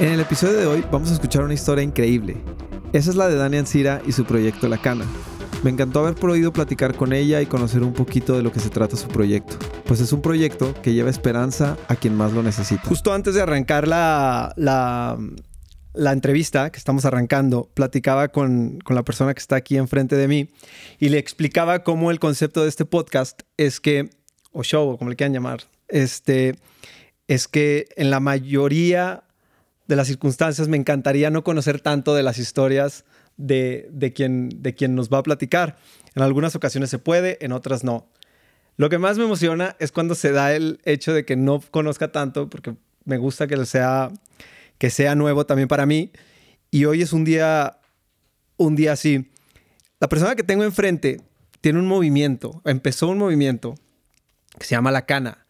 En el episodio de hoy vamos a escuchar una historia increíble. Esa es la de Dani Ancira y su proyecto La Cana. Me encantó haber podido platicar con ella y conocer un poquito de lo que se trata su proyecto, pues es un proyecto que lleva esperanza a quien más lo necesita. Justo antes de arrancar la, la, la entrevista que estamos arrancando, platicaba con, con la persona que está aquí enfrente de mí y le explicaba cómo el concepto de este podcast es que, o show, como le quieran llamar, este, es que en la mayoría de las circunstancias me encantaría no conocer tanto de las historias de, quien, de quien nos va a platicar. En algunas ocasiones se puede, en otras no. Lo que más me emociona es cuando se da el hecho de que no conozca tanto, porque me gusta que sea, que sea nuevo también para mí. Y hoy es un día, un día así. La persona que tengo enfrente tiene un movimiento, empezó un movimiento que se llama La Cana.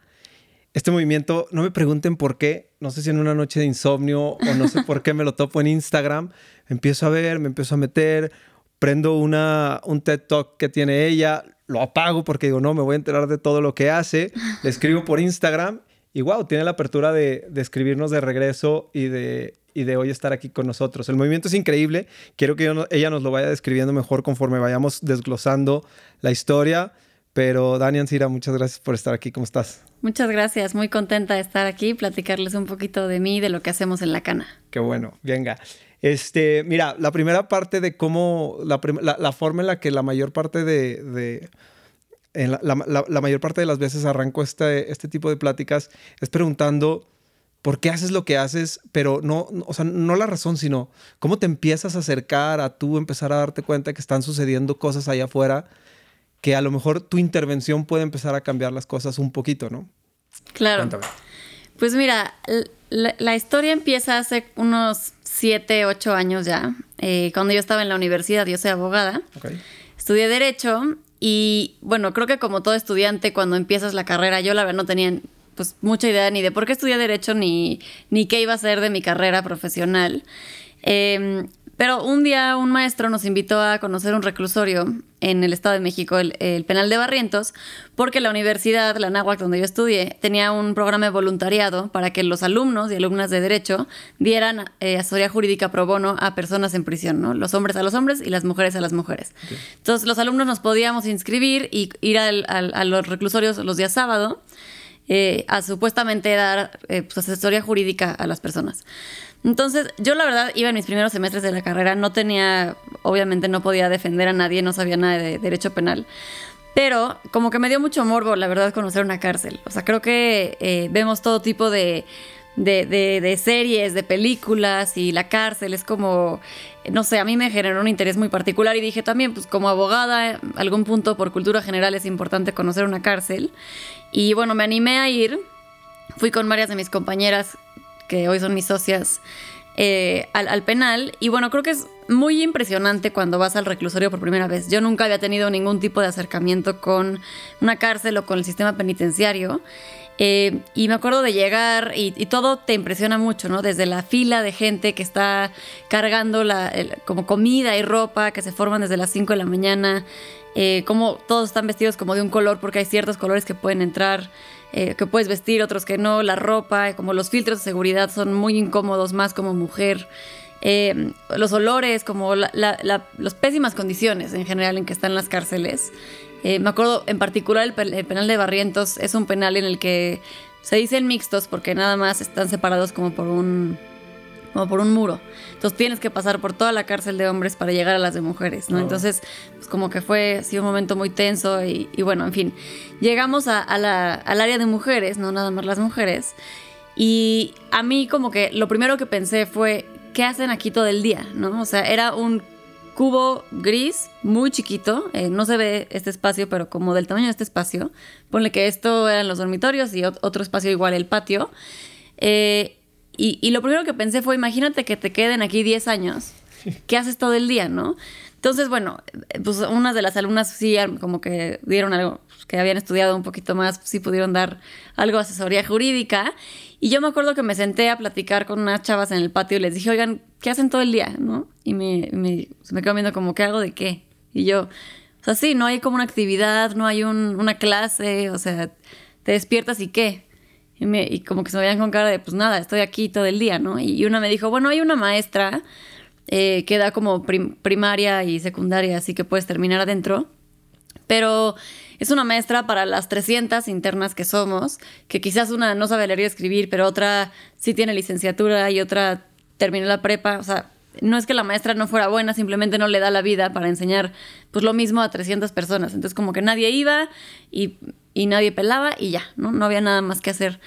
Este movimiento, no me pregunten por qué, no sé si en una noche de insomnio o no sé por qué me lo topo en Instagram, empiezo a ver, me empiezo a meter, prendo una, un TED Talk que tiene ella, lo apago porque digo, no, me voy a enterar de todo lo que hace, le escribo por Instagram y wow, tiene la apertura de, de escribirnos de regreso y de, y de hoy estar aquí con nosotros. El movimiento es increíble, quiero que ella nos lo vaya describiendo mejor conforme vayamos desglosando la historia. Pero Dani Ancira, muchas gracias por estar aquí. ¿Cómo estás? Muchas gracias. Muy contenta de estar aquí, platicarles un poquito de mí, de lo que hacemos en la cana. Qué bueno. Venga. Este, mira, la primera parte de cómo, la, forma en la que la mayor parte de, la, mayor parte de las veces arranco este, este tipo de pláticas es preguntando por qué haces lo que haces, pero no, o sea, no la razón, sino cómo te empiezas a acercar a tú empezar a darte cuenta que están sucediendo cosas allá afuera que a lo mejor tu intervención puede empezar a cambiar las cosas un poquito, ¿no? Claro. Pues mira, la, historia empieza hace unos 7, 8 años ya, eh, cuando yo estaba en la universidad, yo soy abogada, estudié derecho y bueno, creo que como todo estudiante cuando empiezas la carrera, yo la verdad no tenía pues mucha idea ni de por qué estudié derecho ni, ni qué iba a ser de mi carrera profesional. Eh, pero un día un maestro nos invitó a conocer un reclusorio en el Estado de México, el, penal de Barrientos, porque la universidad, la NAHUAC, donde yo estudié, tenía un programa de voluntariado para que los alumnos y alumnas de Derecho dieran eh, asesoría jurídica pro bono a personas en prisión, ¿no? Los hombres a los hombres y las mujeres a las mujeres. Entonces, los alumnos nos podíamos inscribir y ir a los reclusorios los días sábado eh, a supuestamente dar eh, pues, asesoría jurídica a las personas. Entonces, yo la verdad iba en mis primeros semestres de la carrera, no tenía, obviamente no podía defender a nadie, no sabía nada de derecho penal. Pero como que me dio mucho morbo, la verdad, conocer una cárcel. O sea, creo que eh, vemos todo tipo de, de, de, series, de películas y la cárcel es como, no sé, a mí me generó un interés muy particular y dije también, pues como abogada, algún punto por cultura general es importante conocer una cárcel. Y bueno, me animé a ir, fui con varias de mis compañeras que hoy son mis socias, eh, al, penal. Y bueno, creo que es muy impresionante cuando vas al reclusorio por primera vez. Yo nunca había tenido ningún tipo de acercamiento con una cárcel o con el sistema penitenciario. Eh, y me acuerdo de llegar y, todo te impresiona mucho, ¿no? Desde la fila de gente que está cargando la, como comida y ropa que se forman desde las 5 de la mañana, eh, como todos están vestidos como de un color porque hay ciertos colores que pueden entrar. Eh, que puedes vestir, otros que no, la ropa, como los filtros de seguridad son muy incómodos más como mujer. Eh, los olores, como las pésimas condiciones en general en que están las cárceles. Eh, me acuerdo en particular el, penal de Barrientos es un penal en el que se dicen mixtos porque nada más están separados como por un como por un muro. Entonces tienes que pasar por toda la cárcel de hombres para llegar a las de mujeres, ¿no? Entonces, pues como que fue sí, un momento muy tenso y, bueno, en fin. Llegamos a, la, al área de mujeres, no nada más las mujeres. Y a mí como que lo primero que pensé fue, ¿qué hacen aquí todo el día? ¿no? O sea, era un cubo gris muy chiquito, eh, no se ve este espacio, pero como del tamaño de este espacio. Ponle que esto eran los dormitorios y otro espacio igual el patio. Eh, Y, lo primero que pensé fue, imagínate que te queden aquí 10 años. ¿Qué haces todo el día, no? Entonces, bueno, pues unas de las alumnas sí como que dieron algo, que habían estudiado un poquito más, sí pudieron dar algo de asesoría jurídica. Y yo me acuerdo que me senté a platicar con unas chavas en el patio y les dije, oigan, ¿qué hacen todo el día? ¿No? Y me, me, me quedo viendo como, ¿qué hago de qué? Y yo, o sea, sí, no hay como una actividad, no hay una clase, o sea, te despiertas y qué. Y, me, y como que se me veían con cara de, pues nada, estoy aquí todo el día, ¿no? Y, una me dijo, bueno, hay una maestra eh, que da como primaria y secundaria, así que puedes terminar adentro. Pero es una maestra para las 300 internas que somos, que quizás una no sabe leer y escribir, pero otra sí tiene licenciatura y otra terminó la prepa. O sea, no es que la maestra no fuera buena, simplemente no le da la vida para enseñar pues lo mismo a 300 personas. Entonces como que nadie iba y, nadie pelaba y ya, ¿no? No había nada más que hacer.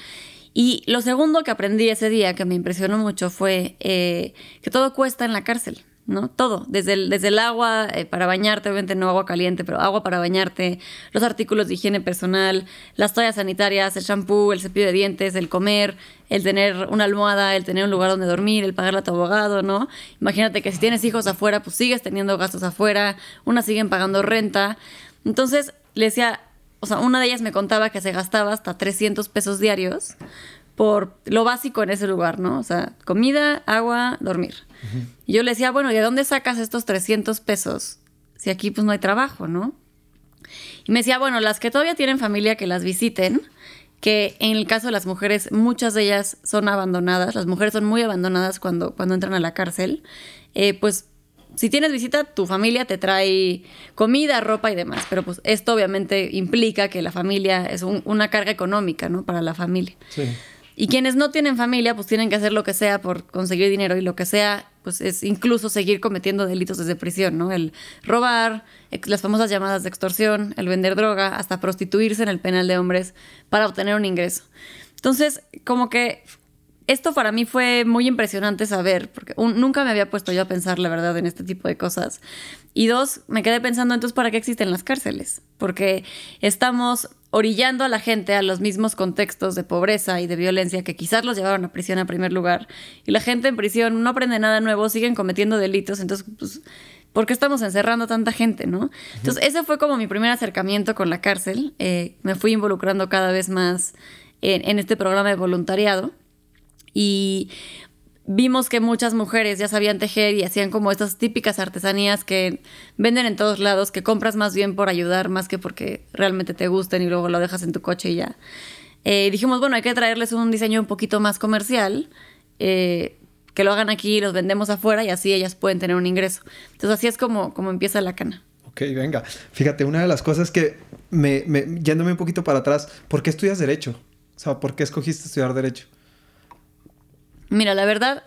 Y lo segundo que aprendí ese día, que me impresionó mucho, fue eh, que todo cuesta en la cárcel. ¿no? Todo, desde el, desde el agua eh, para bañarte, obviamente no agua caliente, pero agua para bañarte, los artículos de higiene personal, las toallas sanitarias, el shampoo, el cepillo de dientes, el comer, el tener una almohada, el tener un lugar donde dormir, el pagarle a tu abogado, ¿no? Imagínate que si tienes hijos afuera, pues sigues teniendo gastos afuera, unas siguen pagando renta. Entonces, le decía, o sea, una de ellas me contaba que se gastaba hasta 300 pesos diarios por lo básico en ese lugar, ¿no? O sea, comida, agua, dormir. Y yo le decía, bueno, ¿y de dónde sacas estos 300 pesos? Si aquí pues no hay trabajo, ¿no? Y me decía, bueno, las que todavía tienen familia que las visiten, que en el caso de las mujeres, muchas de ellas son abandonadas, las mujeres son muy abandonadas cuando, cuando entran a la cárcel, eh, pues si tienes visita, tu familia te trae comida, ropa y demás, pero pues esto obviamente implica que la familia es una carga económica, ¿no? Para la familia. Sí. Y quienes no tienen familia, pues tienen que hacer lo que sea por conseguir dinero y lo que sea, pues es incluso seguir cometiendo delitos desde prisión, ¿no? El robar, las famosas llamadas de extorsión, el vender droga, hasta prostituirse en el penal de hombres para obtener un ingreso. Entonces, como que esto para mí fue muy impresionante saber, porque nunca me había puesto yo a pensar, la verdad, en este tipo de cosas. Y dos, me quedé pensando entonces, ¿para qué existen las cárceles? Porque estamos orillando a la gente a los mismos contextos de pobreza y de violencia que quizás los llevaron a prisión a primer lugar. Y la gente en prisión no aprende nada nuevo, siguen cometiendo delitos, entonces, pues, ¿por qué estamos encerrando a tanta gente, no? Entonces, ese fue como mi primer acercamiento con la cárcel. Eh, me fui involucrando cada vez más en este programa de voluntariado. Y vimos que muchas mujeres ya sabían tejer y hacían como estas típicas artesanías que venden en todos lados, que compras más bien por ayudar, más que porque realmente te gusten y luego lo dejas en tu coche y ya. Eh, dijimos, bueno, hay que traerles un diseño un poquito más comercial, eh, que lo hagan aquí los vendemos afuera y así ellas pueden tener un ingreso. Entonces así es como, como empieza la cana. Ok, venga. Fíjate, una de las cosas que me, yéndome un poquito para atrás, ¿por qué estudias derecho? O sea, ¿por qué escogiste estudiar derecho? Mira, la verdad,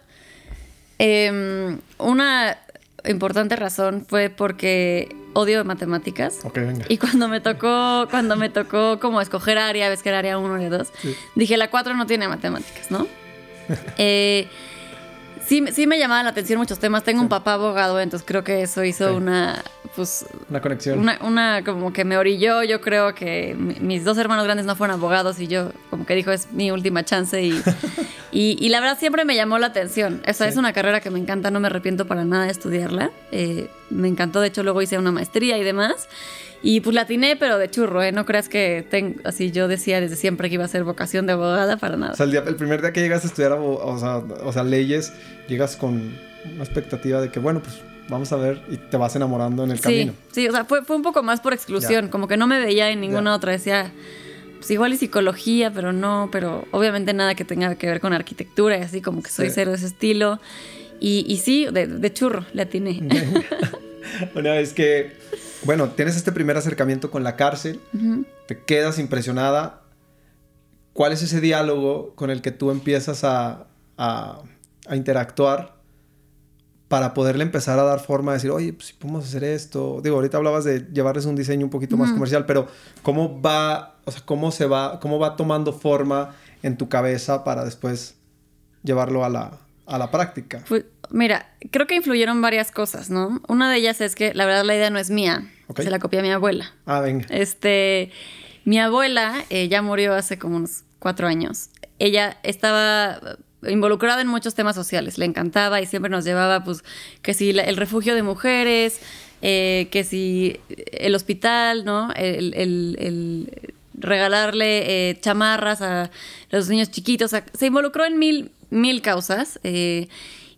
em, una importante razón fue porque odio matemáticas. Ok, venga. Y cuando me tocó, cuando me tocó como escoger área, ves que era área 1 y 2, dije la 4 no tiene matemáticas, ¿no? eh, sí, sí me llamaban la atención muchos temas. Tengo un papá abogado, entonces creo que eso hizo una, pues... Una conexión. Una, una, como que me orilló. Yo creo que mis dos hermanos grandes no fueron abogados y yo como que dijo es mi última chance y, y, la verdad siempre me llamó la atención. Esa es una carrera que me encanta, no me arrepiento para nada de estudiarla. Eh, me encantó, de hecho luego hice una maestría y demás. Y pues la atiné, pero de churro, ¿eh? No creas que tengo, así yo decía desde siempre que iba a ser vocación de abogada para nada. O sea, el, primer día que llegas a estudiar o sea, leyes, llegas con una expectativa de que, bueno, pues vamos a ver y te vas enamorando en el camino. Sí, o sea, fue, fue un poco más por exclusión, como que no me veía en ninguna otra, decía, pues igual y psicología, pero no, pero obviamente nada que tenga que ver con arquitectura y así como que soy cero de ese estilo. Y, y sí, de, de churro, le atiné. Una vez que bueno, tienes este primer acercamiento con la cárcel, te quedas impresionada. ¿Cuál es ese diálogo con el que tú empiezas a, interactuar para poderle empezar a dar forma a decir, oye, pues si podemos hacer esto? Digo, ahorita hablabas de llevarles un diseño un poquito más comercial, pero ¿cómo va, o sea, cómo se va, cómo va tomando forma en tu cabeza para después llevarlo a la, a la práctica? Pues, mira, creo que influyeron varias cosas, ¿no? Una de ellas es que la verdad la idea no es mía, se la copié a mi abuela. Ah, venga. Este, mi abuela eh, ya murió hace como unos cuatro años. Ella estaba involucrada en muchos temas sociales, le encantaba y siempre nos llevaba, pues, que si el refugio de mujeres, eh, que si el hospital, ¿no? El, regalarle eh, chamarras a los niños chiquitos, se involucró en mil, mil causas eh,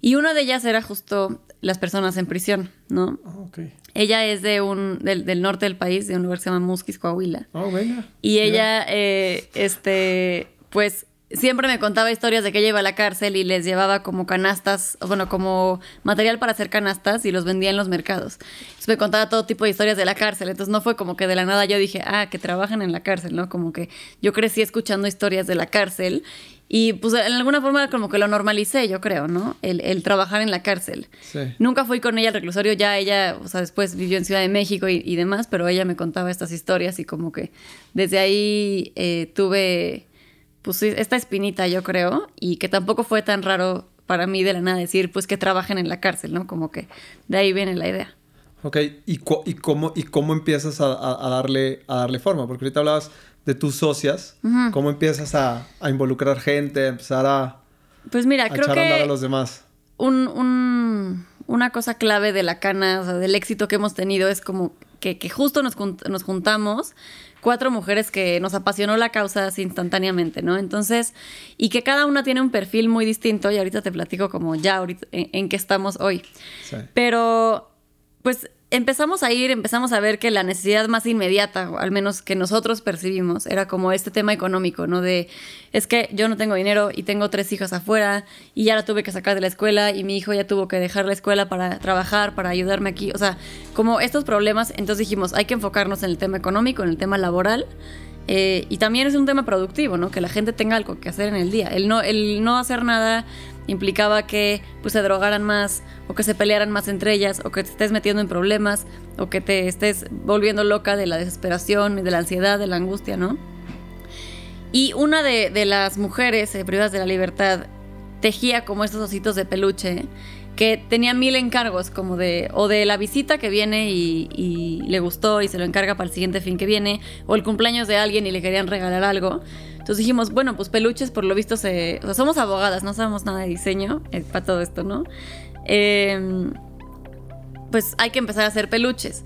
y una de ellas era justo las personas en prisión, ¿no? Ah, ella es de un, del, norte del país, de un lugar que se llama Musquis, Coahuila. Oh, venga. Y ella, este, pues siempre me contaba historias de que ella iba a la cárcel y les llevaba como canastas, bueno, como material para hacer canastas y los vendía en los mercados. Entonces me contaba todo tipo de historias de la cárcel. Entonces no fue como que de la nada yo dije, ah, que trabajan en la cárcel, ¿no? Como que yo crecí escuchando historias de la cárcel y pues en alguna forma como que lo normalicé, yo creo, ¿no? El, trabajar en la cárcel. Nunca fui con ella al reclusorio, ya ella, o sea, después vivió en Ciudad de México y, demás, pero ella me contaba estas historias y como que desde ahí eh, tuve pues esta espinita, yo creo, y que tampoco fue tan raro para mí de la nada decir, pues que trabajen en la cárcel, ¿no? Como que de ahí viene la idea. Ok, ¿y, y, cómo, y cómo empiezas a, darle, a darle forma? Porque ahorita hablabas de tus socias, ¿cómo empiezas a, involucrar gente, a empezar a, pues mira, creo echar que a andar a los demás? Un, una cosa clave de la cana, o sea, del éxito que hemos tenido es como que, que justo nos, nos juntamos cuatro mujeres que nos apasionó la causa así instantáneamente, ¿no? Entonces, y que cada una tiene un perfil muy distinto y ahorita te platico como ya ahorita en, en qué estamos hoy. Sí. Pero, pues empezamos a ir, empezamos a ver que la necesidad más inmediata, al menos que nosotros percibimos, era como este tema económico, ¿no? De, es que yo no tengo dinero y tengo tres hijas afuera y ya la tuve que sacar de la escuela y mi hijo ya tuvo que dejar la escuela para trabajar, para ayudarme aquí. O sea, como estos problemas, entonces dijimos, hay que enfocarnos en el tema económico, en el tema laboral. Eh, y también es un tema productivo, ¿no? Que la gente tenga algo que hacer en el día. El no, el no hacer nada implicaba que pues, se drogaran más o que se pelearan más entre ellas o que te estés metiendo en problemas o que te estés volviendo loca de la desesperación, de la ansiedad, de la angustia, ¿no? Y una de, las mujeres eh, privadas de la libertad tejía como estos ositos de peluche que tenía mil encargos, como de, o de la visita que viene y, y, le gustó y se lo encarga para el siguiente fin que viene, o el cumpleaños de alguien y le querían regalar algo. Entonces dijimos, bueno, pues peluches por lo visto se... O sea, somos abogadas, no sabemos nada de diseño eh, para todo esto, ¿no? Em, pues hay que empezar a hacer peluches.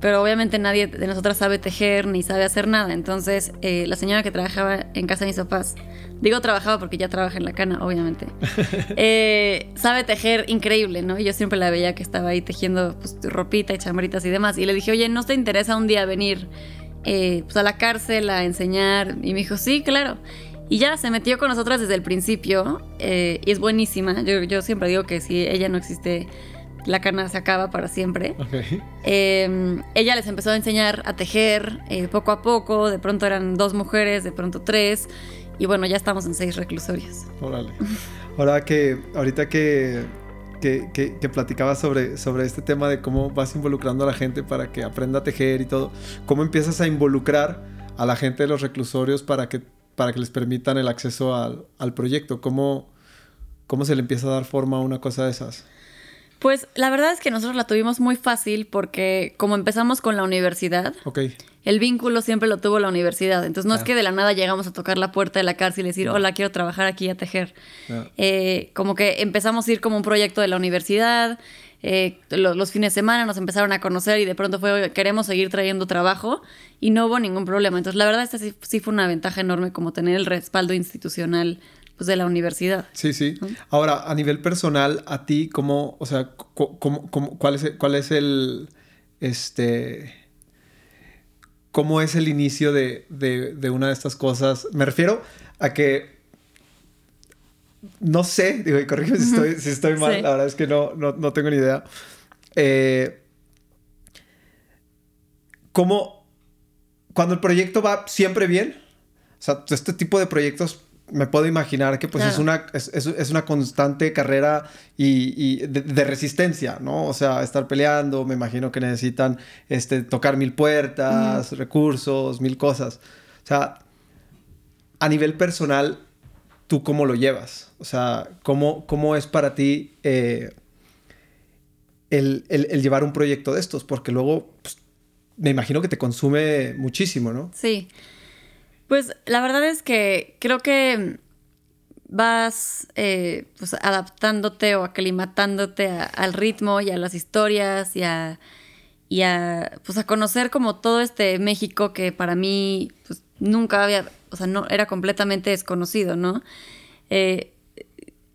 Pero obviamente nadie de nosotras sabe tejer ni sabe hacer nada. Entonces eh, la señora que trabajaba en casa de mis papás, digo trabajaba porque ya trabaja en la cana, obviamente, eh, sabe tejer increíble, ¿no? Y yo siempre la veía que estaba ahí tejiendo pues, ropita y chambritas y demás. Y le dije, oye, ¿no te interesa un día venir eh, pues a la cárcel a enseñar. Y me dijo, sí, claro. Y ya se metió con nosotras desde el principio eh, y es buenísima. Yo, siempre digo que si ella no existe, la cana se acaba para siempre. Em, ella les empezó a enseñar a tejer eh, poco a poco. De pronto eran dos mujeres, de pronto tres. Y bueno, ya estamos en seis reclusorios. Órale. Ahora que, ahorita que que, que, platicabas sobre, sobre este tema de cómo vas involucrando a la gente para que aprenda a tejer y todo. ¿Cómo empiezas a involucrar a la gente de los reclusorios para que, para que les permitan el acceso al, al proyecto? ¿Cómo, ¿Cómo se le empieza a dar forma a una cosa de esas? Pues la verdad es que nosotros la tuvimos muy fácil porque como empezamos con la universidad, el vínculo siempre lo tuvo la universidad. Entonces no es que de la nada llegamos a tocar la puerta de la cárcel y decir, hola, quiero trabajar aquí a tejer. Eh, como que empezamos a ir como un proyecto de la universidad. Eh, los, fines de semana nos empezaron a conocer y de pronto fue, queremos seguir trayendo trabajo y no hubo ningún problema. Entonces la verdad esta sí, sí fue una ventaja enorme como tener el respaldo institucional pues, de la universidad. Sí, sí. Ahora, a nivel personal, a ti, ¿cómo, o sea, cuál, es, cuál es el, este, cómo es el inicio de, una de estas cosas? Me refiero a que, no sé, digo, y corrígeme si estoy, mal, la verdad es que no, no, tengo ni idea. Eh, ¿Cómo, cuando el proyecto va siempre bien? O sea, este tipo de proyectos me puedo imaginar que pues es, una, es, una constante carrera y, de, resistencia, ¿no? O sea, estar peleando, me imagino que necesitan este, tocar mil puertas, recursos, mil cosas. O sea, a nivel personal, ¿tú cómo lo llevas? O sea, ¿cómo, cómo es para ti eh, el, llevar un proyecto de estos? Porque luego pues, me imagino que te consume muchísimo, ¿no? Sí. Pues la verdad es que creo que vas eh, pues, adaptándote o aclimatándote al ritmo y a las historias y a, y a, pues, a conocer como todo este México que para mí pues, nunca había, o sea, no, era completamente desconocido, ¿no? Eh,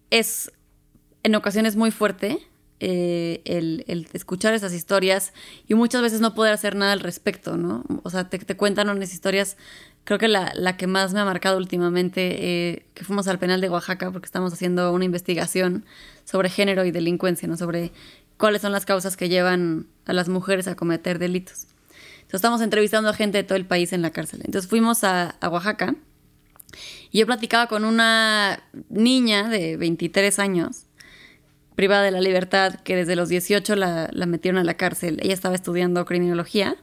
es en ocasiones muy fuerte eh, el, escuchar esas historias y muchas veces no poder hacer nada al respecto, ¿no? O sea, te, te cuentan unas historias creo que la, la, que más me ha marcado últimamente, eh, que fuimos al penal de Oaxaca porque estamos haciendo una investigación sobre género y delincuencia, ¿no? Sobre cuáles son las causas que llevan a las mujeres a cometer delitos. Entonces estamos entrevistando a gente de todo el país en la cárcel. Entonces fuimos a, a Oaxaca y yo platicaba con una niña de 23 años, privada de la libertad, que desde los 18 la, la metieron a la cárcel. Ella estaba estudiando criminología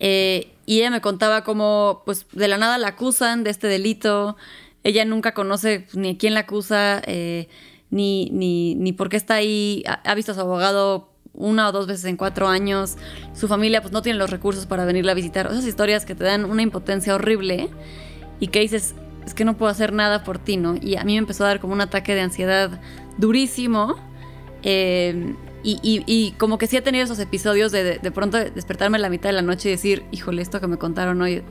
eh, y ella me contaba cómo, pues, de la nada la acusan de este delito. Ella nunca conoce ni a quién la acusa, eh, ni, ni, ni por qué está ahí. Ha, visto a su abogado una o dos veces en cuatro años. Su familia, pues, no tiene los recursos para venirla a visitar. Esas historias que te dan una impotencia horrible y que dices, es que no puedo hacer nada por ti, ¿no? Y a mí me empezó a dar como un ataque de ansiedad durísimo. Eh, y, como que sí he tenido esos episodios de, de, pronto despertarme a la mitad de la noche y decir, híjole, esto que me contaron hoy,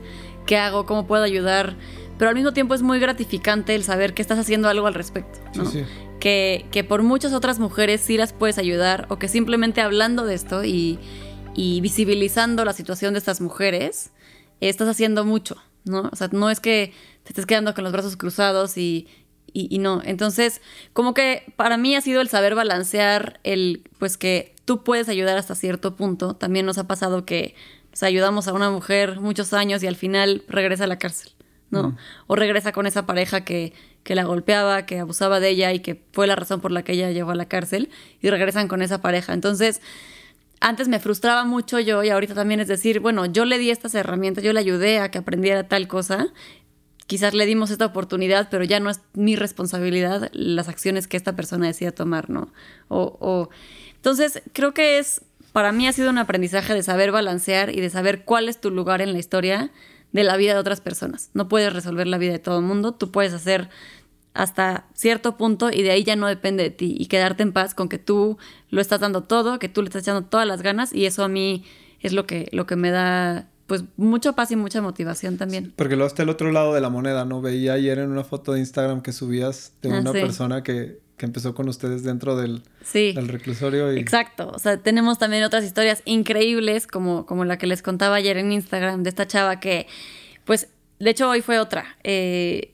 ¿qué hago? ¿Cómo puedo ayudar? Pero al mismo tiempo es muy gratificante el saber que estás haciendo algo al respecto, ¿no? Que, que, por muchas otras mujeres sí las puedes ayudar o que simplemente hablando de esto y, y visibilizando la situación de estas mujeres, estás haciendo mucho, ¿no? O sea, no es que te estés quedando con los brazos cruzados y, y, no. Entonces, como que para mí ha sido el saber balancear el, pues que tú puedes ayudar hasta cierto punto. También nos ha pasado que pues, ayudamos a una mujer muchos años y al final regresa a la cárcel, ¿no? Mm. O regresa con esa pareja que, que la golpeaba, que abusaba de ella y que fue la razón por la que ella llegó a la cárcel y regresan con esa pareja. Entonces, antes me frustraba mucho yo y ahorita también es decir, bueno, yo le di estas herramientas, yo le ayudé a que aprendiera tal cosa quizás le dimos esta oportunidad, pero ya no es mi responsabilidad las acciones que esta persona decida tomar, ¿no? O, Entonces, creo que es, para mí ha sido un aprendizaje de saber balancear y de saber cuál es tu lugar en la historia de la vida de otras personas. No puedes resolver la vida de todo el mundo, tú puedes hacer hasta cierto punto y de ahí ya no depende de ti y quedarte en paz con que tú lo estás dando todo, que tú le estás echando todas las ganas y eso a mí es lo que, lo que me da pues mucha paz y mucha motivación también. Porque luego está el otro lado de la moneda, ¿no? Veía ayer en una foto de Instagram que subías de ah, una persona que, que, empezó con ustedes dentro del, del reclusorio. Y... Exacto. O sea, tenemos también otras historias increíbles, como, como la que les contaba ayer en Instagram de esta chava que, pues, de hecho hoy fue otra. Eh,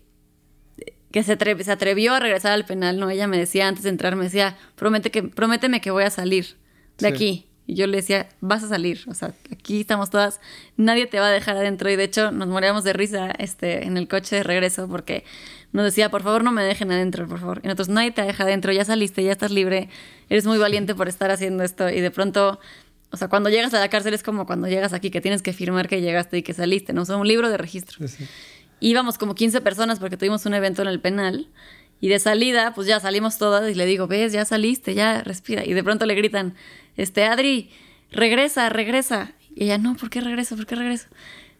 que se, se atrevió a regresar al penal, ¿no? Ella me decía antes de entrar, me decía, Promete que, prométeme que voy a salir de aquí. Y yo le decía, vas a salir, o sea, aquí estamos todas, nadie te va a dejar adentro. Y de hecho nos moríamos de risa este, en el coche de regreso porque nos decía, por favor no me dejen adentro, por favor. Y nosotros, nadie te deja adentro, ya saliste, ya estás libre, eres muy valiente por estar haciendo esto. Y de pronto, o sea, cuando llegas a la cárcel es como cuando llegas aquí, que tienes que firmar que llegaste y que saliste, ¿no? O sea, un libro de registro. Íbamos como 15 personas porque tuvimos un evento en el penal. Y de salida, pues ya salimos todas y le digo, ves, ya saliste, ya respira. Y de pronto le gritan, este, Adri, regresa, regresa. Y ella, no, ¿por qué regreso? ¿Por qué regreso?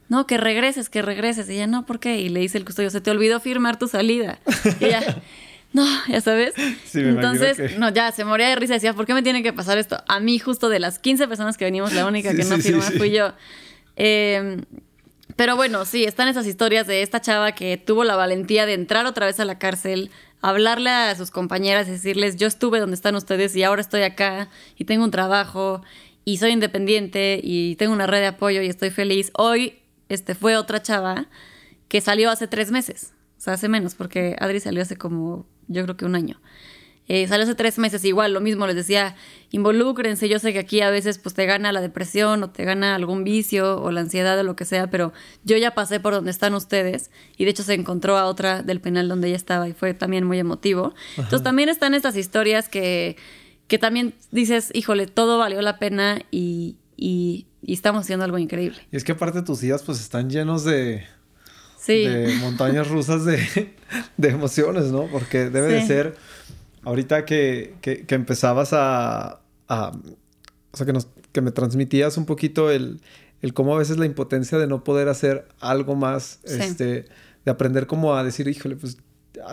No, que regreses, que regreses. Y ella, no, ¿por qué? Y le dice el custodio, se te olvidó firmar tu salida. Y ella, no, ya sabes. Entonces, no, ya se moría de risa. Decía, ¿por qué me tiene que pasar esto? A mí, justo de las 15 personas que venimos, la única que no firmó fui yo. Eh, pero bueno, sí, están esas historias de esta chava que tuvo la valentía de entrar otra vez a la cárcel, hablarle a sus compañeras, decirles, yo estuve donde están ustedes y ahora estoy acá y tengo un trabajo y soy independiente y tengo una red de apoyo y estoy feliz. Hoy este, fue otra chava que salió hace tres meses, o sea, hace menos, porque Adri salió hace como, yo creo que un año. Eh, salió hace tres meses, igual, lo mismo, les decía, involúcrense, yo sé que aquí a veces pues te gana la depresión o te gana algún vicio o la ansiedad o lo que sea, pero yo ya pasé por donde están ustedes y de hecho se encontró a otra del penal donde ella estaba y fue también muy emotivo. Entonces también están estas historias que, que también dices, híjole, todo valió la pena y, y, estamos haciendo algo increíble. Y es que aparte tus días pues están llenos de... De montañas rusas de, de emociones, ¿no? Porque debe de ser ahorita que, que, empezabas a, o sea, que, nos, que me transmitías un poquito el, el cómo a veces la impotencia de no poder hacer algo más, este, de aprender como a decir, híjole, pues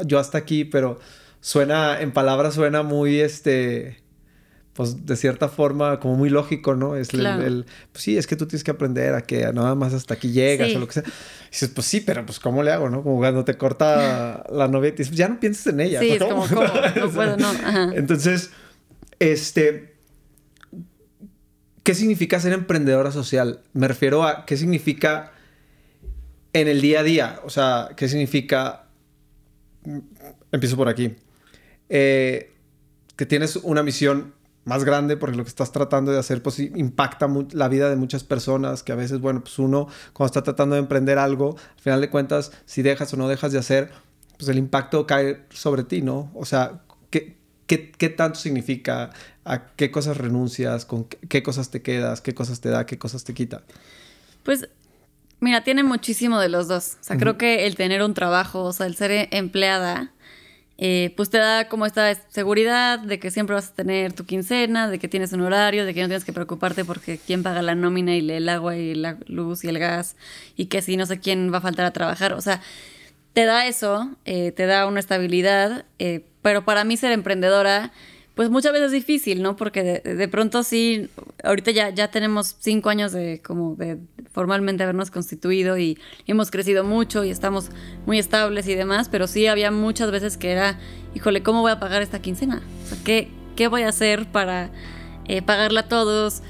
yo hasta aquí, pero suena, en palabras suena muy, este, pues de cierta forma como muy lógico, ¿no? Es el, pues sí, es que tú tienes que aprender a que nada más hasta aquí llegas o lo que sea. Y dices, pues sí, pero pues ¿cómo le hago, no? Como cuando te corta la novia y dices, ya no pienses en ella. Sí, es como, ¿cómo? No puedo, no. Entonces, este, ¿qué significa ser emprendedora social? Me refiero a qué significa en el día a día, o sea, qué significa, empiezo por aquí, eh, que tienes una misión más grande porque lo que estás tratando de hacer pues impacta la vida de muchas personas que a veces bueno pues uno cuando está tratando de emprender algo al final de cuentas si dejas o no dejas de hacer pues el impacto cae sobre ti no o sea qué, qué, qué tanto significa a qué cosas renuncias con qué, cosas te quedas qué cosas te da qué cosas te quita pues mira tiene muchísimo de los dos. O sea creo que el tener un trabajo o sea el ser empleada eh, pues te da como esta seguridad de que siempre vas a tener tu quincena, de que tienes un horario, de que no tienes que preocuparte porque quién paga la nómina y el agua y la luz y el gas y que si no sé quién va a faltar a trabajar. O sea, te da eso, eh, te da una estabilidad, eh, pero para mí ser emprendedora pues muchas veces es difícil, ¿no? Porque de, pronto sí, ahorita ya, ya tenemos cinco años de como de formalmente habernos constituido y hemos crecido mucho y estamos muy estables y demás, pero sí había muchas veces que era, híjole, ¿cómo voy a pagar esta quincena? ¿qué, qué voy a hacer para eh, pagarla a todos?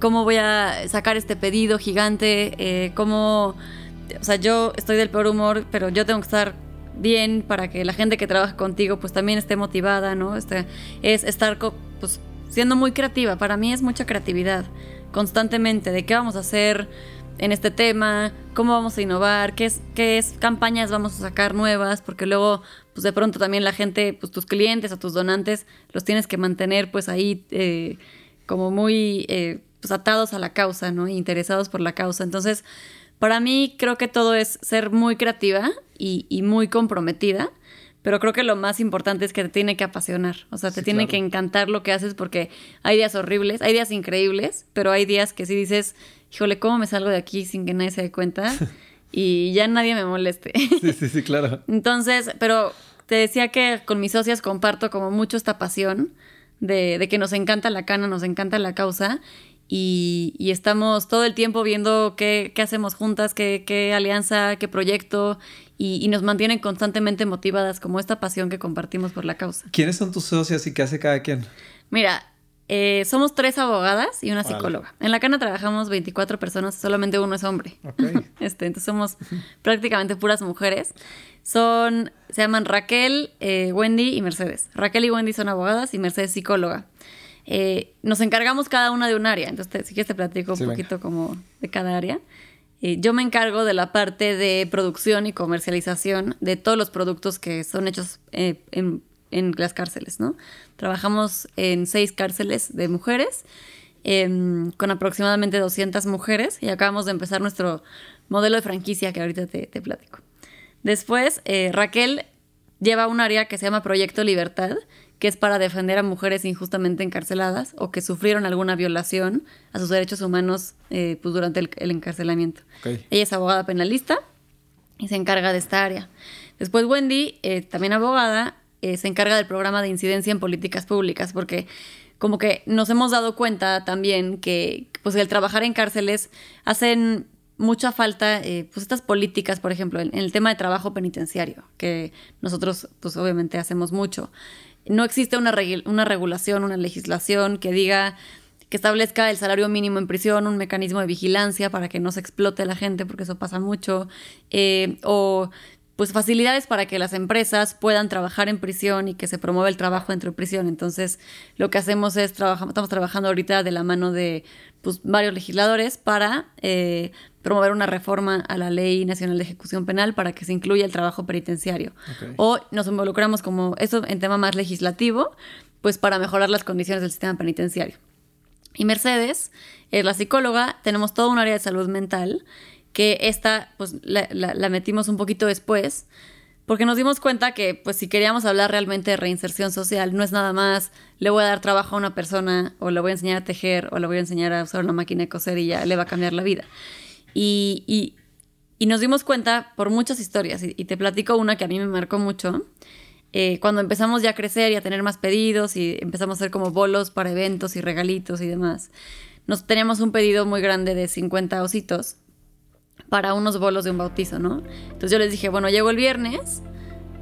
¿Cómo voy a sacar este pedido gigante? Eh, ¿Cómo...? O sea, yo estoy del peor humor, pero yo tengo que estar bien para que la gente que trabaja contigo pues también esté motivada, ¿no? Este, es estar pues siendo muy creativa. Para mí es mucha creatividad constantemente de qué vamos a hacer en este tema, cómo vamos a innovar, qué es, qué es campañas vamos a sacar nuevas, porque luego pues de pronto también la gente, pues tus clientes o tus donantes los tienes que mantener pues ahí eh, como muy eh, pues atados a la causa, ¿no? Interesados por la causa. Entonces, para mí creo que todo es ser muy creativa y, muy comprometida, pero creo que lo más importante es que te tiene que apasionar, o sea, te tiene que encantar lo que haces porque hay días horribles, hay días increíbles, pero hay días que sí dices, híjole, ¿cómo me salgo de aquí sin que nadie se dé cuenta? y ya nadie me moleste. sí, sí, sí, claro. Entonces, pero te decía que con mis socias comparto como mucho esta pasión de, de que nos encanta la cana, nos encanta la causa y, estamos todo el tiempo viendo qué, hacemos juntas, qué, alianza, qué proyecto, y, nos mantienen constantemente motivadas como esta pasión que compartimos por la causa. ¿Quiénes son tus socias y qué hace cada quien? Mira, eh, somos tres abogadas y una psicóloga. En la cana trabajamos 24 personas, solamente uno es hombre. este, entonces somos prácticamente puras mujeres. Son, se llaman Raquel, eh, Wendy y Mercedes. Raquel y Wendy son abogadas y Mercedes psicóloga. Eh, nos encargamos cada una de un área. Entonces, si quieres te platico un poquito como de cada área. Eh, yo me encargo de la parte de producción y comercialización de todos los productos que son hechos eh, en, en, las cárceles, ¿no? Trabajamos en seis cárceles de mujeres, em, con aproximadamente 200 mujeres, y acabamos de empezar nuestro modelo de franquicia que ahorita te, te platico. Después, Raquel lleva un área que se llama Proyecto Libertad, que es para defender a mujeres injustamente encarceladas o que sufrieron alguna violación a sus derechos humanos eh, pues durante el, encarcelamiento. Ella es abogada penalista y se encarga de esta área. Después Wendy, eh, también abogada, eh, se encarga del programa de incidencia en políticas públicas, porque como que nos hemos dado cuenta también que pues el trabajar en cárceles hacen mucha falta pues estas políticas, por ejemplo, en, en, el tema de trabajo penitenciario, que nosotros pues obviamente hacemos mucho no existe una, una regulación, una legislación que diga que establezca el salario mínimo en prisión, un mecanismo de vigilancia para que no se explote la gente, porque eso pasa mucho, eh, o pues facilidades para que las empresas puedan trabajar en prisión y que se promueva el trabajo dentro de prisión. Entonces, lo que hacemos es, trabajamos, estamos trabajando ahorita de la mano de pues, varios legisladores para eh, promover una reforma a la Ley Nacional de Ejecución Penal para que se incluya el trabajo penitenciario. O nos involucramos como eso en tema más legislativo, pues para mejorar las condiciones del sistema penitenciario. Y Mercedes es la psicóloga, tenemos todo un área de salud mental, que esta pues la, la metimos un poquito después, porque nos dimos cuenta que pues si queríamos hablar realmente de reinserción social, no es nada más le voy a dar trabajo a una persona o le voy a enseñar a tejer o le voy a enseñar a usar una máquina de coser y ya le va a cambiar la vida. Y, nos dimos cuenta por muchas historias, y, te platico una que a mí me marcó mucho. Eh, cuando empezamos ya a crecer y a tener más pedidos y empezamos a hacer como bolos para eventos y regalitos y demás, nos teníamos un pedido muy grande de 50 ositos para unos bolos de un bautizo, ¿no? Entonces yo les dije, bueno, llego el viernes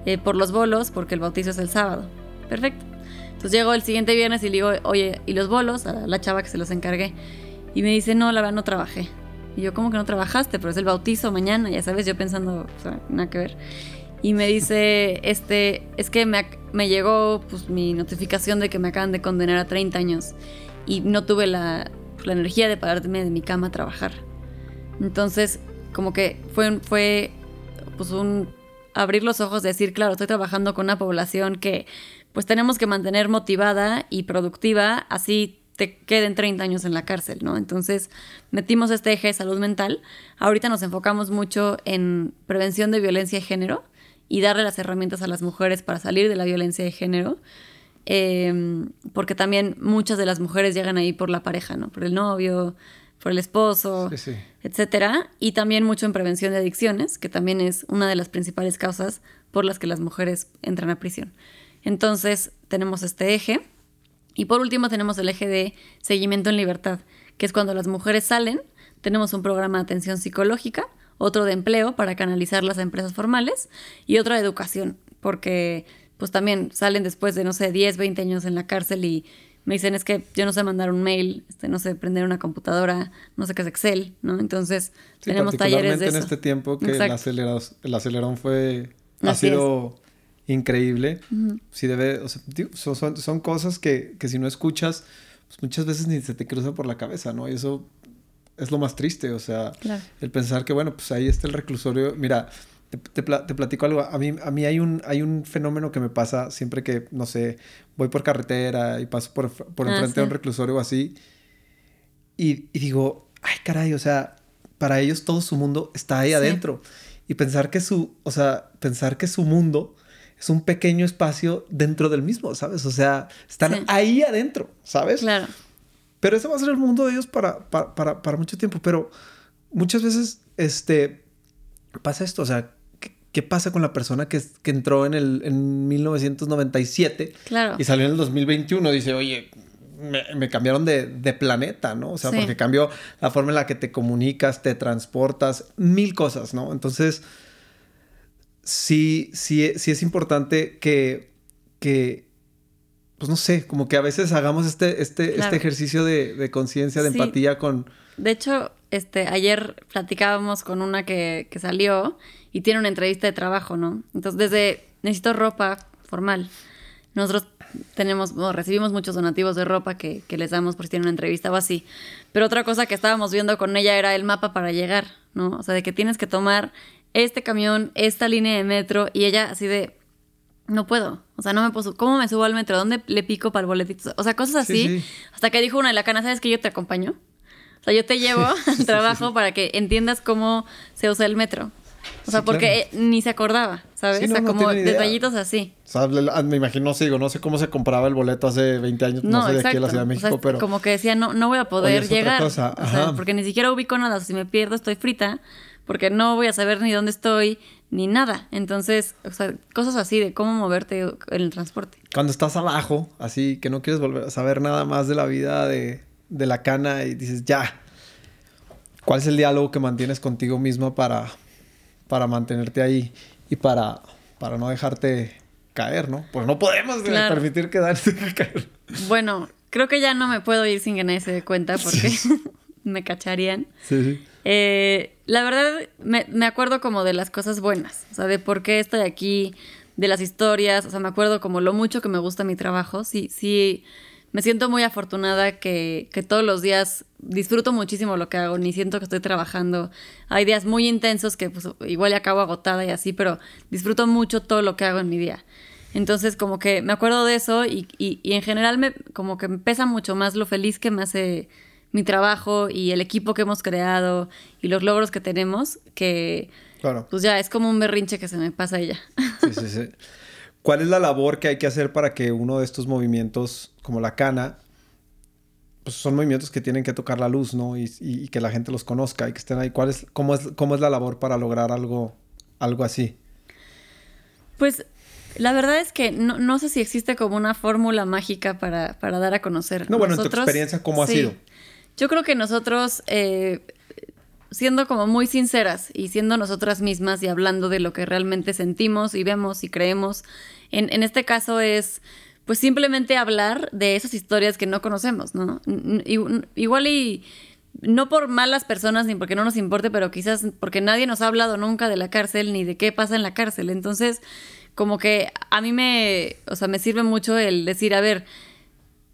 eh, por los bolos porque el bautizo es el sábado. Perfecto. Entonces llego el siguiente viernes y le digo, oye, ¿y los bolos? A la chava que se los encargué. Y me dice, no, la verdad no trabajé. Y yo, ¿cómo que no trabajaste? Pero es el bautizo mañana, ya sabes, yo pensando, nada que ver. Y me dice, este, es que me, me llegó pues mi notificación de que me acaban de condenar a 30 años y no tuve la, la energía de pararme de mi cama a trabajar. Entonces, como que fue, fue pues un abrir los ojos, decir, claro, estoy trabajando con una población que pues tenemos que mantener motivada y productiva, así te queden 30 años en la cárcel, ¿no? Entonces metimos este eje de salud mental. Ahorita nos enfocamos mucho en prevención de violencia de género y darle las herramientas a las mujeres para salir de la violencia de género. Em, porque también muchas de las mujeres llegan ahí por la pareja, ¿no? Por el novio, por el esposo, etcétera. Y también mucho en prevención de adicciones, que también es una de las principales causas por las que las mujeres entran a prisión. Entonces, tenemos este eje. Y por último, tenemos el eje de seguimiento en libertad, que es cuando las mujeres salen, tenemos un programa de atención psicológica, otro de empleo para canalizarlas a empresas formales y otro de educación, porque pues también salen después de, no sé, 10, 20 años en la cárcel y me dicen es que yo no sé mandar un mail, este, no sé prender una computadora, no sé qué es Excel, ¿no? Entonces tenemos talleres de eso. en este tiempo que el, acelerón, fue, ha sido increíble. Si debe, o sea, son, son, cosas que, que, si no escuchas, pues muchas veces ni se te cruza por la cabeza, ¿no? Y eso es lo más triste, o sea, el pensar que, bueno, pues ahí está el reclusorio. Mira, te, platico algo. A mí, a mí hay, un, hay un fenómeno que me pasa siempre que, no sé, voy por carretera y paso por, por ah, enfrente de un reclusorio o así. Y, digo, ay, caray, o sea, para ellos todo su mundo está ahí adentro. Y pensar que su, o sea, pensar que su mundo es un pequeño espacio dentro del mismo, ¿sabes? O sea, están ahí adentro, ¿sabes? Claro. Pero ese va a ser el mundo de ellos para, para, para, para mucho tiempo. Pero muchas veces, este, pasa esto, o sea, ¿Qué pasa con la persona que, que entró en, el, en 1997 claro. y salió en el 2021? Dice, oye, me, cambiaron de, planeta, ¿no? O sea, porque cambió la forma en la que te comunicas, te transportas, mil cosas, ¿no? Entonces, sí, sí, sí es importante que, que, pues no sé, como que a veces hagamos este, este, este ejercicio de, conciencia, de empatía con... De hecho, este, ayer platicábamos con una que, que salió y tiene una entrevista de trabajo, ¿no? Entonces, desde necesito ropa formal. Nosotros tenemos, recibimos muchos donativos de ropa que, les damos por si tienen una entrevista o así. Pero otra cosa que estábamos viendo con ella era el mapa para llegar, ¿no? O sea, de que tienes que tomar este camión, esta línea de metro, y ella así de, no puedo, o sea, no me puedo, ¿cómo me subo al metro? ¿Dónde le pico para el boletito? O sea, cosas así. Hasta que dijo una de la cana, ¿sabes que yo te acompaño? O sea, yo te llevo al trabajo para que entiendas cómo se usa el metro. O sea, porque ni se acordaba, ¿sabes? o sea, como detallitos así. O sea, me imagino, sigo, no sé cómo se compraba el boleto hace 20 años, no, sé de aquí a la Ciudad de México, pero... Como que decía, no, no voy a poder llegar. O sea, porque ni siquiera ubico nada. O sea, si me pierdo, estoy frita, porque no voy a saber ni dónde estoy, ni nada. Entonces, o sea, cosas así de cómo moverte en el transporte. Cuando estás abajo, así, que no quieres volver a saber nada más de la vida de, de la cana y dices, ya, ¿cuál es el diálogo que mantienes contigo misma para para mantenerte ahí y para, para no dejarte caer, ¿no? Pues no podemos permitir quedarse caer. Bueno, creo que ya no me puedo ir sin que nadie se dé cuenta porque me cacharían. Sí, sí. Eh, la verdad, me, me, acuerdo como de las cosas buenas, o sea, de por qué estoy aquí, de las historias, o sea, me acuerdo como lo mucho que me gusta mi trabajo. Sí, sí me siento muy afortunada que, todos los días disfruto muchísimo lo que hago, ni siento que estoy trabajando. Hay días muy intensos que pues, igual acabo agotada y así, pero disfruto mucho todo lo que hago en mi día. Entonces como que me acuerdo de eso y, en general me, como que me pesa mucho más lo feliz que me hace mi trabajo y el equipo que hemos creado y los logros que tenemos, que claro. pues ya es como un berrinche que se me pasa ella. Sí, sí, sí. ¿Cuál es la labor que hay que hacer para que uno de estos movimientos, como la cana, pues son movimientos que tienen que tocar la luz, ¿no? Y, que la gente los conozca y que estén ahí. ¿Cuál es, cómo, es, ¿Cómo es la labor para lograr algo, algo así? Pues la verdad es que no, sé si existe como una fórmula mágica para, dar a conocer. No, bueno, en tu experiencia, ¿cómo ha sido? Yo creo que nosotros, eh, siendo como muy sinceras y siendo nosotras mismas y hablando de lo que realmente sentimos y vemos y creemos, en, en este caso es pues simplemente hablar de esas historias que no conocemos, ¿no? Igual y no por malas personas ni porque no nos importe, pero quizás porque nadie nos ha hablado nunca de la cárcel ni de qué pasa en la cárcel. Entonces, como que a mí me, o sea, me sirve mucho el decir, a ver,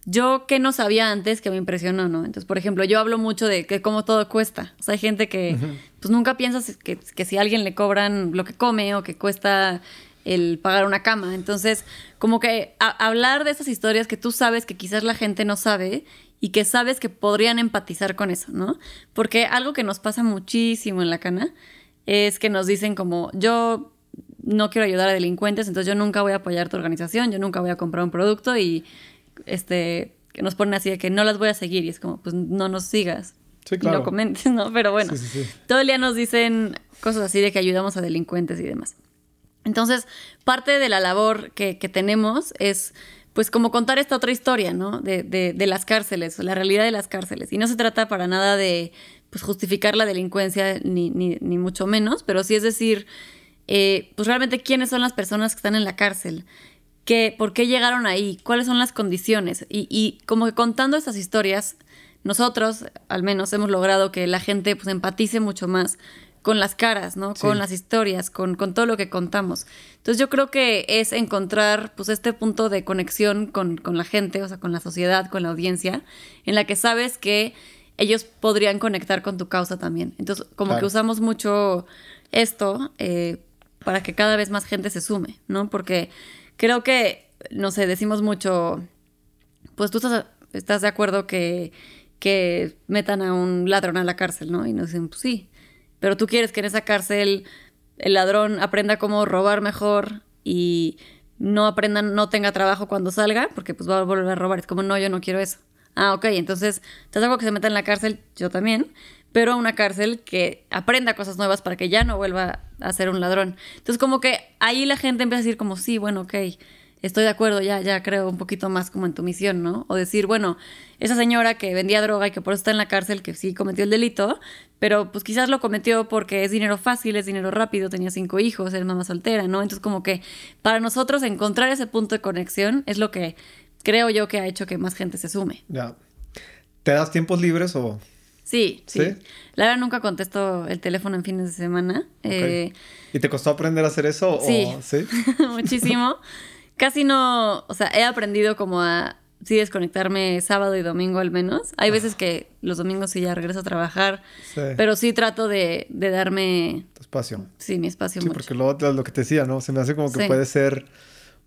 yo que no sabía antes que me impresionó, ¿no? Entonces, por ejemplo, yo hablo mucho de que cómo todo cuesta. O sea, hay gente que pues nunca piensa que, que si a alguien le cobran lo que come o que cuesta el pagar una cama. Entonces, como que hablar de esas historias que tú sabes que quizás la gente no sabe y que sabes que podrían empatizar con eso, ¿no? Porque algo que nos pasa muchísimo en la cana es que nos dicen como, yo no quiero ayudar a delincuentes, entonces yo nunca voy a apoyar tu organización, yo nunca voy a comprar un producto y este que nos ponen así de que no las voy a seguir y es como, pues no nos sigas. Sí, claro. Y lo comentes, ¿no? Pero bueno, todo el día nos dicen cosas así de que ayudamos a delincuentes y demás. Entonces, parte de la labor que, tenemos es pues como contar esta otra historia, ¿no? De, de, las cárceles, la realidad de las cárceles. Y no se trata para nada de pues, justificar la delincuencia, ni, ni, ni mucho menos, pero sí es decir, eh, pues realmente quiénes son las personas que están en la cárcel, ¿Qué, por qué llegaron ahí, cuáles son las condiciones. Y, y como que contando estas historias, nosotros al menos hemos logrado que la gente pues empatice mucho más con las caras, ¿no? Con las historias, con, con, todo lo que contamos. Entonces yo creo que es encontrar pues este punto de conexión con, con, la gente, o sea, con la sociedad, con la audiencia, en la que sabes que ellos podrían conectar con tu causa también. Entonces como que usamos mucho esto eh, para que cada vez más gente se sume, ¿no? Porque creo que, no sé, decimos mucho, pues tú estás, estás de acuerdo que, que metan a un ladrón a la cárcel, ¿no? Y nos dicen, pues sí, pero tú quieres que en esa cárcel el ladrón aprenda cómo robar mejor y no aprenda, no tenga trabajo cuando salga, porque pues va a volver a robar. Es como, no, yo no quiero eso. Ah, ok, entonces, te algo que se meta en la cárcel, yo también, pero a una cárcel que aprenda cosas nuevas para que ya no vuelva a ser un ladrón. Entonces, como que ahí la gente empieza a decir como, sí, bueno, ok, estoy de acuerdo, ya, ya creo un poquito más como en tu misión, ¿no? O decir, bueno, esa señora que vendía droga y que por eso está en la cárcel, que sí cometió el delito, pero pues quizás lo cometió porque es dinero fácil, es dinero rápido, tenía cinco hijos, es mamá soltera, ¿no? Entonces como que para nosotros encontrar ese punto de conexión es lo que creo yo que ha hecho que más gente se sume. Ya. ¿Te das tiempos libres o...? Sí, sí, La verdad nunca contesto el teléfono en fines de semana. Eh, ¿Y te costó aprender a hacer eso? Sí, ¿sí? muchísimo casi no, o sea, he aprendido como a sí desconectarme sábado y domingo al menos. Hay veces que los domingos sí ya regreso a trabajar, pero sí trato de, darme... espacio. Sí, mi espacio. Sí, porque lo, lo que te decía, ¿no? Se me hace como que puede ser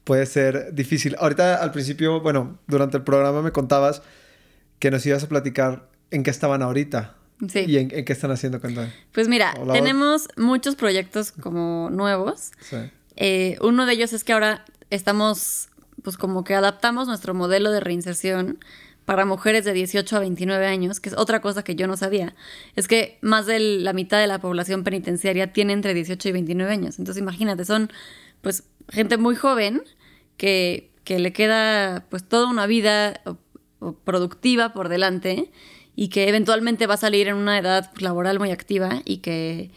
puede ser difícil. Ahorita al principio, bueno, durante el programa me contabas que nos ibas a platicar en qué estaban ahorita. Sí. ¿Y en, qué están haciendo con Pues mira, tenemos muchos proyectos como nuevos. Sí. Eh, uno de ellos es que ahora estamos, pues como que adaptamos nuestro modelo de reinserción para mujeres de 18 a 29 años, que es otra cosa que yo no sabía. Es que más de la mitad de la población penitenciaria tiene entre 18 y 29 años. Entonces imagínate, son pues gente muy joven que, que le queda pues toda una vida productiva por delante y que eventualmente va a salir en una edad laboral muy activa y que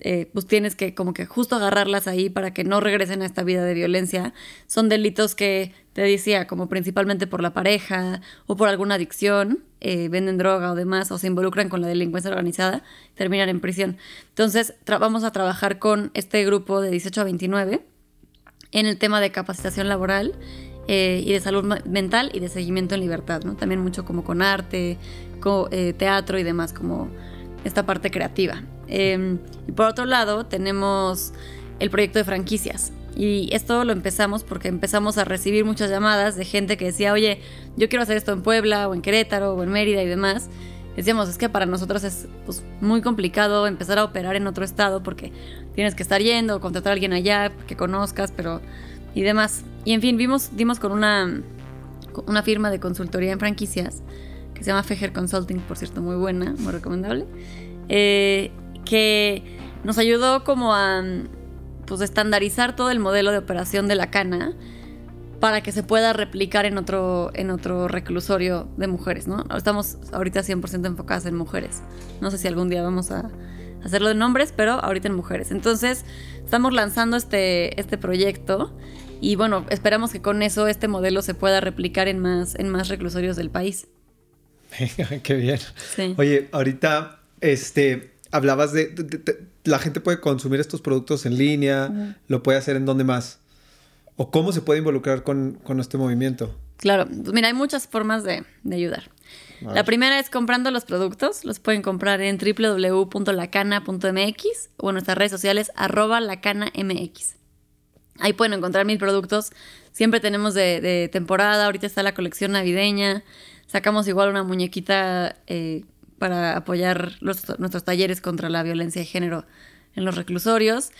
eh, pues tienes que como que justo agarrarlas ahí para que no regresen a esta vida de violencia. Son delitos que, te decía, como principalmente por la pareja o por alguna adicción, eh, venden droga o demás, o se involucran con la delincuencia organizada, terminan en prisión. Entonces, vamos a trabajar con este grupo de 18 a 29 en el tema de capacitación laboral eh, y de salud mental y de seguimiento en libertad, ¿no? También mucho como con arte, con, teatro y demás, como esta parte creativa. Em, y por otro lado, tenemos el proyecto de franquicias. Y esto lo empezamos porque empezamos a recibir muchas llamadas de gente que decía, oye, yo quiero hacer esto en Puebla o en Querétaro o en Mérida y demás. Decíamos, es que para nosotros es pues, muy complicado empezar a operar en otro estado porque tienes que estar yendo, contratar a alguien allá que conozcas, pero y demás. Y en fin, vimos, dimos con una, una firma de consultoría en franquicias se llama Fejer Consulting, por cierto, muy buena, muy recomendable, eh, que nos ayudó como a pues, estandarizar todo el modelo de operación de la cana para que se pueda replicar en otro, en otro reclusorio de mujeres, ¿no? Estamos ahorita 100% enfocadas en mujeres. No sé si algún día vamos a hacerlo de nombres, pero ahorita en mujeres. Entonces, estamos lanzando este, este proyecto y bueno, esperamos que con eso este modelo se pueda replicar en más, en más reclusorios del país. Qué bien. Oye, ahorita este, hablabas de, la gente puede consumir estos productos en línea, lo puede hacer en dónde más. ¿O cómo se puede involucrar con, este movimiento? Claro, pues mira, hay muchas formas de, ayudar. La primera es comprando los productos. Los pueden comprar en www.lacana.mx o en nuestras redes sociales arroba lacanamx. Ahí pueden encontrar mil productos. Siempre tenemos de, temporada. Ahorita está la colección navideña. Sacamos igual una muñequita eh, para apoyar nuestros talleres contra la violencia de género en los reclusorios.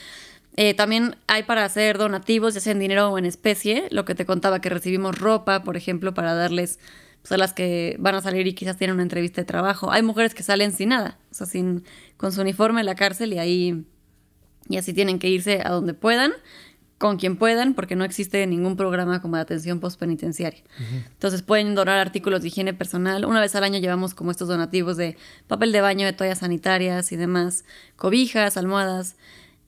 Eh, también hay para hacer donativos, ya sea en dinero o en especie. Lo que te contaba que recibimos ropa, por ejemplo, para darles pues, a las que van a salir y quizás tienen una entrevista de trabajo. Hay mujeres que salen sin nada, o sea, sin, con su uniforme en la cárcel y ahí y así tienen que irse a donde puedan con quien puedan, porque no existe ningún programa como de atención postpenitenciaria. Entonces pueden donar artículos de higiene personal. Una vez al año llevamos como estos donativos de papel de baño, de toallas sanitarias y demás, cobijas, almohadas.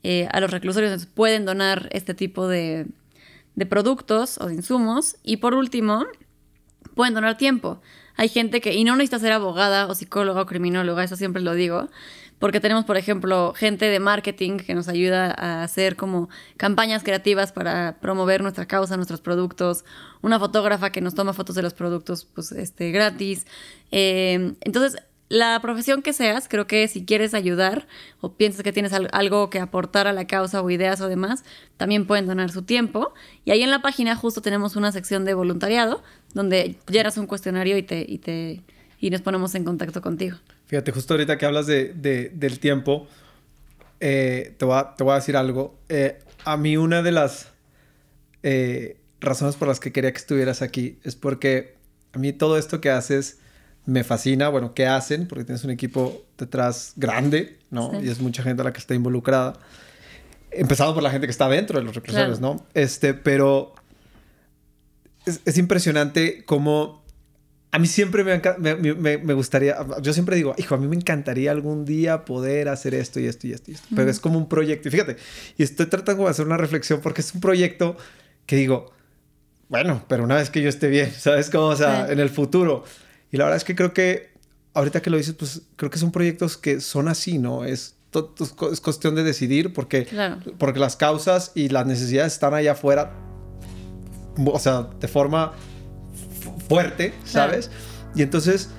Eh, a los reclusorios pueden donar este tipo de, de productos o de insumos. Y por último, pueden donar tiempo. Hay gente que, y no necesita ser abogada o psicóloga o criminóloga, eso siempre lo digo, porque tenemos, por ejemplo, gente de marketing que nos ayuda a hacer como campañas creativas para promover nuestra causa, nuestros productos, una fotógrafa que nos toma fotos de los productos pues, este, gratis. Eh, entonces, la profesión que seas, creo que si quieres ayudar o piensas que tienes algo que aportar a la causa o ideas o demás, también pueden donar su tiempo. Y ahí en la página justo tenemos una sección de voluntariado donde llenas un cuestionario y te, y te y nos ponemos en contacto contigo. Fíjate, justo ahorita que hablas de, del tiempo, eh, te, voy a, te, voy a, decir algo. Eh, a mí una de las eh, razones por las que quería que estuvieras aquí es porque a mí todo esto que haces me fascina. Bueno, ¿qué hacen? Porque tienes un equipo detrás grande, ¿no? Y es mucha gente a la que está involucrada. Empezando por la gente que está dentro de los represores, ¿no? Este, pero es, es impresionante cómo a mí siempre me, me, gustaría, yo siempre digo, hijo, a mí me encantaría algún día poder hacer esto y esto y esto y esto. Pero es como un proyecto. Y fíjate, y estoy tratando de hacer una reflexión porque es un proyecto que digo, bueno, pero una vez que yo esté bien, ¿sabes cómo? O sea, en el futuro. Y la verdad es que creo que, ahorita que lo dices, pues creo que son proyectos que son así, ¿no? Es, es cuestión de decidir porque, porque las causas y las necesidades están allá afuera, o sea, de forma fuerte, ¿sabes? Y entonces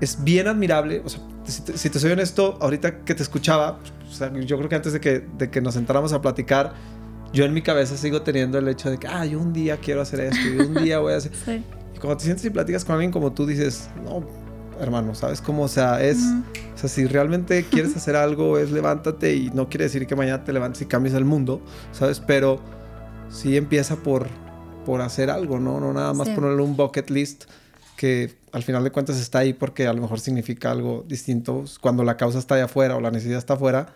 es bien admirable, o sea, si te, soy honesto, ahorita que te escuchaba, o sea, yo creo que antes de que, de que nos sentáramos a platicar, yo en mi cabeza sigo teniendo el hecho de que, ah, yo un día quiero hacer esto, y un día voy a hacer... Sí. Y cuando te sientes y platicas con alguien como tú, dices, no, hermano, ¿sabes cómo? O sea, es, o sea, si realmente quieres hacer algo, es levántate y no quiere decir que mañana te levantes y cambies el mundo, ¿sabes? Pero sí empieza por, por hacer algo, ¿no? No nada más ponerle un bucket list que al final de cuentas está ahí porque a lo mejor significa algo distinto cuando la causa está allá afuera o la necesidad está afuera.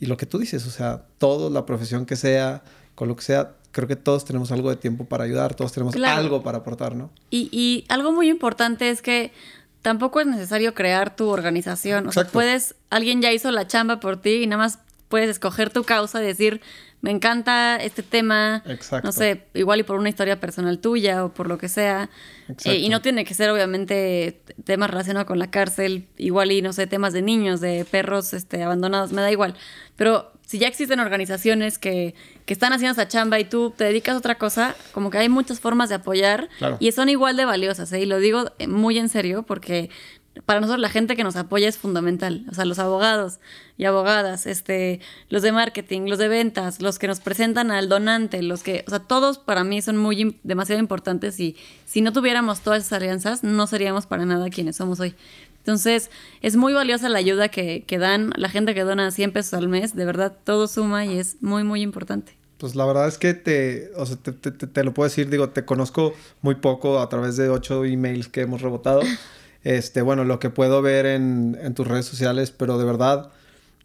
Y lo que tú dices, o sea, todo, la profesión que sea, con lo que sea, creo que todos tenemos algo de tiempo para ayudar, todos tenemos algo para aportar, ¿no? Y, y, algo muy importante es que tampoco es necesario crear tu organización. O sea, puedes, alguien ya hizo la chamba por ti y nada más puedes escoger tu causa y decir, me encanta este tema, Exacto. no sé, igual y por una historia personal tuya o por lo que sea. Eh, y no tiene que ser obviamente temas relacionados con la cárcel, igual y no sé, temas de niños, de perros este, abandonados, me da igual. Pero si ya existen organizaciones que, que, están haciendo esa chamba y tú te dedicas a otra cosa, como que hay muchas formas de apoyar y son igual de valiosas. ¿eh? Y lo digo muy en serio porque para nosotros la gente que nos apoya es fundamental. O sea, los abogados y abogadas, este, los de marketing, los de ventas, los que nos presentan al donante, los que, o sea, todos para mí son muy demasiado importantes y si no tuviéramos todas esas alianzas, no seríamos para nada quienes somos hoy. Entonces, es muy valiosa la ayuda que, que dan, la gente que dona 100 pesos al mes, de verdad, todo suma y es muy, muy importante. Pues la verdad es que te, o sea, te, te, te lo puedo decir, digo, te conozco muy poco a través de ocho emails que hemos rebotado. este, bueno, lo que puedo ver en, en tus redes sociales, pero de verdad,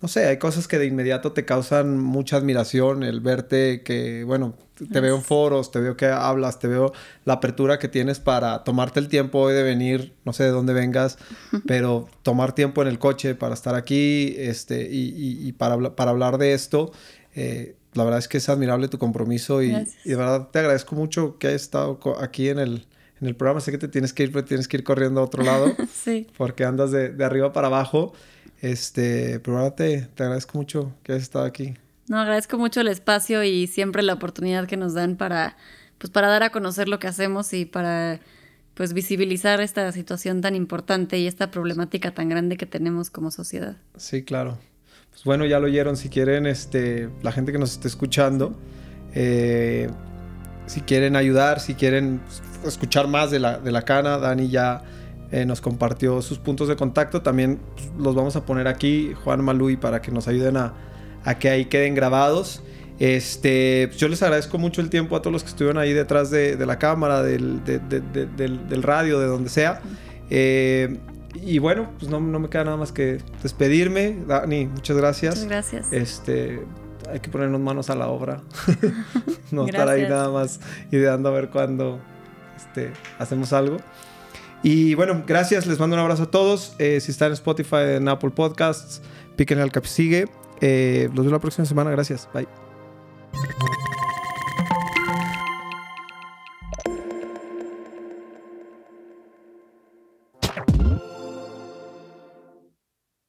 no sé, hay cosas que de inmediato te causan mucha admiración, el verte que, bueno, te veo en foros, te veo que hablas, te veo la apertura que tienes para tomarte el tiempo hoy de venir, no sé de dónde vengas, pero tomar tiempo en el coche para estar aquí este, y, y, para, para hablar de esto. Eh, la verdad es que es admirable tu compromiso y, y, de verdad te agradezco mucho que hayas estado aquí en el, en el programa. Sé que te tienes que ir, pero tienes que ir corriendo a otro lado. sí. Porque andas de, de arriba para abajo. Este, pero te, te agradezco mucho que hayas estado aquí. No, agradezco mucho el espacio y siempre la oportunidad que nos dan para, pues, para dar a conocer lo que hacemos y para pues visibilizar esta situación tan importante y esta problemática tan grande que tenemos como sociedad. Sí, claro. Pues bueno, ya lo oyeron. Si quieren, este, la gente que nos esté escuchando, eh, si quieren ayudar, si quieren escuchar más de la, de la cana, Dani ya eh, nos compartió sus puntos de contacto. También pues, los vamos a poner aquí, Juan Malui, para que nos ayuden a, que ahí queden grabados. Este, pues, yo les agradezco mucho el tiempo a todos los que estuvieron ahí detrás de, la cámara, del, del, radio, de donde sea. Eh, y bueno, pues no, me queda nada más que despedirme. Dani, muchas gracias. Muchas gracias. Este, hay que ponernos manos a la obra. no estar ahí nada más ideando a ver cuándo este, hacemos algo. Y bueno, gracias, les mando un abrazo a todos. Eh, si están en Spotify, en Apple Podcasts, píquenle al que sigue. Eh, los veo la próxima semana, gracias. Bye.